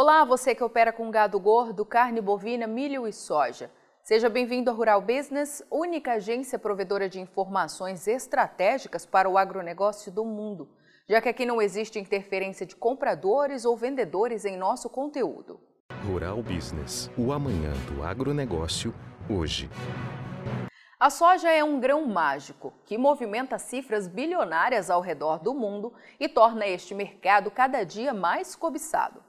Olá, você que opera com gado gordo, carne bovina, milho e soja. Seja bem-vindo ao Rural Business, única agência provedora de informações estratégicas para o agronegócio do mundo, já que aqui não existe interferência de compradores ou vendedores em nosso conteúdo. Rural Business, o amanhã do agronegócio, hoje. A soja é um grão mágico que movimenta cifras bilionárias ao redor do mundo e torna este mercado cada dia mais cobiçado.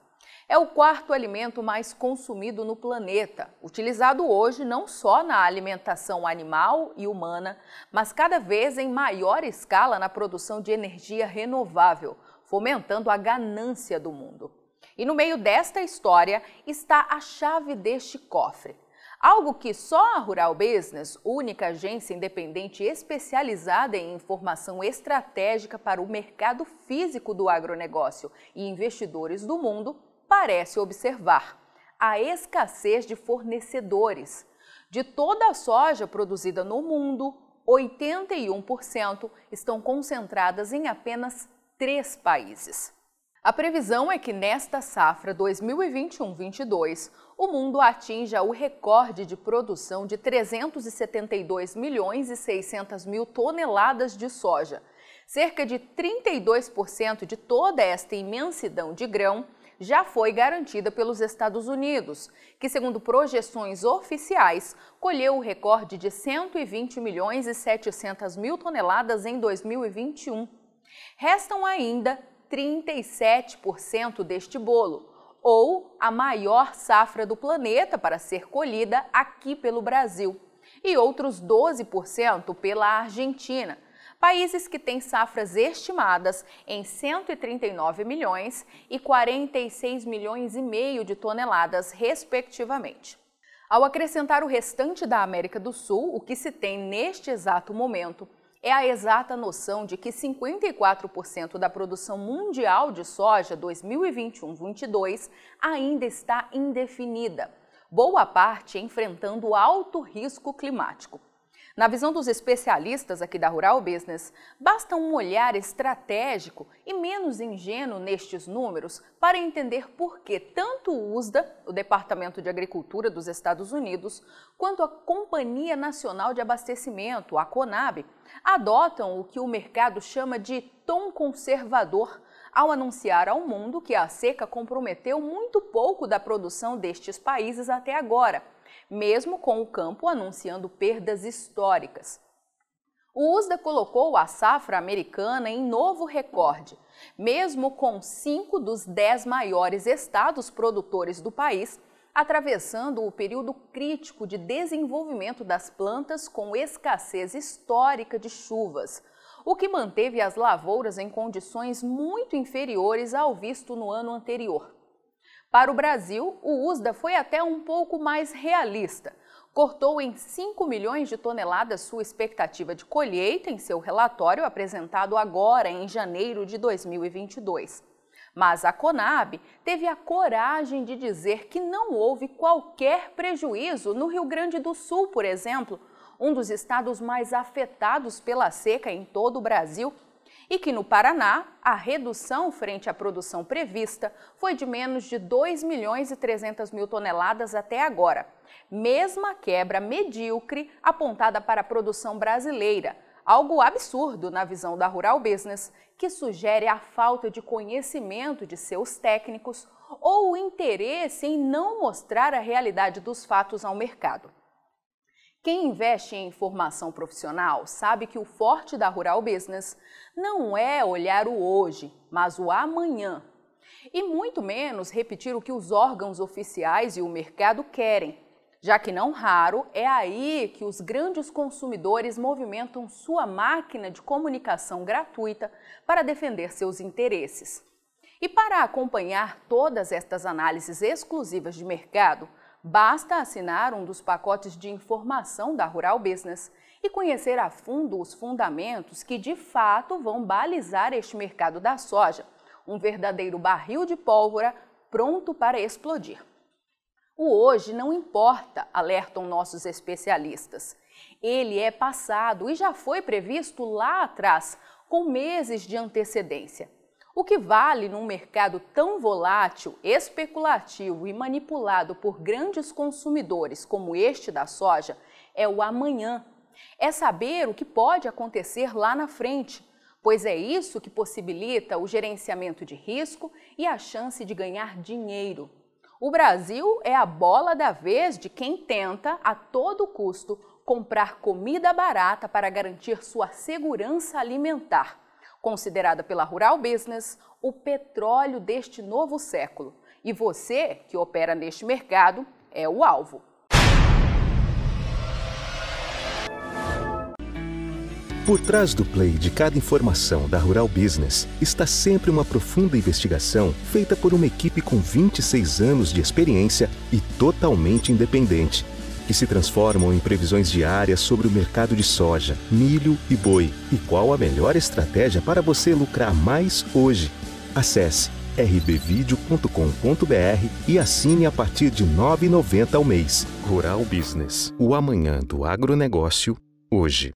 É o quarto alimento mais consumido no planeta, utilizado hoje não só na alimentação animal e humana, mas cada vez em maior escala na produção de energia renovável, fomentando a ganância do mundo. E no meio desta história está a chave deste cofre Algo que só a Rural Business, única agência independente especializada em informação estratégica para o mercado físico do agronegócio e investidores do mundo, parece observar: a escassez de fornecedores. De toda a soja produzida no mundo, 81% estão concentradas em apenas três países. A previsão é que nesta safra 2021-22, o mundo atinja o recorde de produção de 372 milhões e 600 mil toneladas de soja. Cerca de 32% de toda esta imensidão de grão já foi garantida pelos Estados Unidos, que, segundo projeções oficiais, colheu o recorde de 120 milhões e 700 mil toneladas em 2021. Restam ainda 37% deste bolo, ou a maior safra do planeta para ser colhida aqui pelo Brasil, e outros 12% pela Argentina, países que têm safras estimadas em 139 milhões e 46 milhões e meio de toneladas, respectivamente. Ao acrescentar o restante da América do Sul, o que se tem neste exato momento é a exata noção de que 54% da produção mundial de soja 2021-22 ainda está indefinida, boa parte enfrentando alto risco climático. Na visão dos especialistas aqui da Rural Business, basta um olhar estratégico e menos ingênuo nestes números para entender por que tanto o USDA, o Departamento de Agricultura dos Estados Unidos, quanto a Companhia Nacional de Abastecimento, a CONAB, adotam o que o mercado chama de tom conservador ao anunciar ao mundo que a seca comprometeu muito pouco da produção destes países até agora mesmo com o campo anunciando perdas históricas. O USDA colocou a safra americana em novo recorde, mesmo com cinco dos dez maiores estados produtores do país atravessando o período crítico de desenvolvimento das plantas com escassez histórica de chuvas, o que manteve as lavouras em condições muito inferiores ao visto no ano anterior. Para o Brasil, o USDA foi até um pouco mais realista. Cortou em 5 milhões de toneladas sua expectativa de colheita em seu relatório apresentado agora em janeiro de 2022. Mas a Conab teve a coragem de dizer que não houve qualquer prejuízo no Rio Grande do Sul, por exemplo, um dos estados mais afetados pela seca em todo o Brasil e que no Paraná a redução frente à produção prevista foi de menos de 2 milhões e 300 mil toneladas até agora, mesma quebra medíocre apontada para a produção brasileira, algo absurdo na visão da Rural Business, que sugere a falta de conhecimento de seus técnicos ou o interesse em não mostrar a realidade dos fatos ao mercado. Quem investe em formação profissional sabe que o forte da Rural Business não é olhar o hoje, mas o amanhã. E muito menos repetir o que os órgãos oficiais e o mercado querem, já que não raro é aí que os grandes consumidores movimentam sua máquina de comunicação gratuita para defender seus interesses. E para acompanhar todas estas análises exclusivas de mercado, Basta assinar um dos pacotes de informação da Rural Business e conhecer a fundo os fundamentos que de fato vão balizar este mercado da soja, um verdadeiro barril de pólvora pronto para explodir. O hoje não importa, alertam nossos especialistas. Ele é passado e já foi previsto lá atrás, com meses de antecedência. O que vale num mercado tão volátil, especulativo e manipulado por grandes consumidores como este da soja é o amanhã. É saber o que pode acontecer lá na frente, pois é isso que possibilita o gerenciamento de risco e a chance de ganhar dinheiro. O Brasil é a bola da vez de quem tenta, a todo custo, comprar comida barata para garantir sua segurança alimentar, considerada pela Rural Business o petróleo deste novo século. E você, que opera neste mercado, é o alvo. Por trás do play de cada informação da Rural Business está sempre uma profunda investigação feita por uma equipe com 26 anos de experiência e totalmente independente, que se transformam em previsões diárias sobre o mercado de soja, milho e boi e qual a melhor estratégia para você lucrar mais hoje. Acesse rbvideo.com.br e assine a partir de R$ 9,90 ao mês. Rural Business, o amanhã do agronegócio, hoje.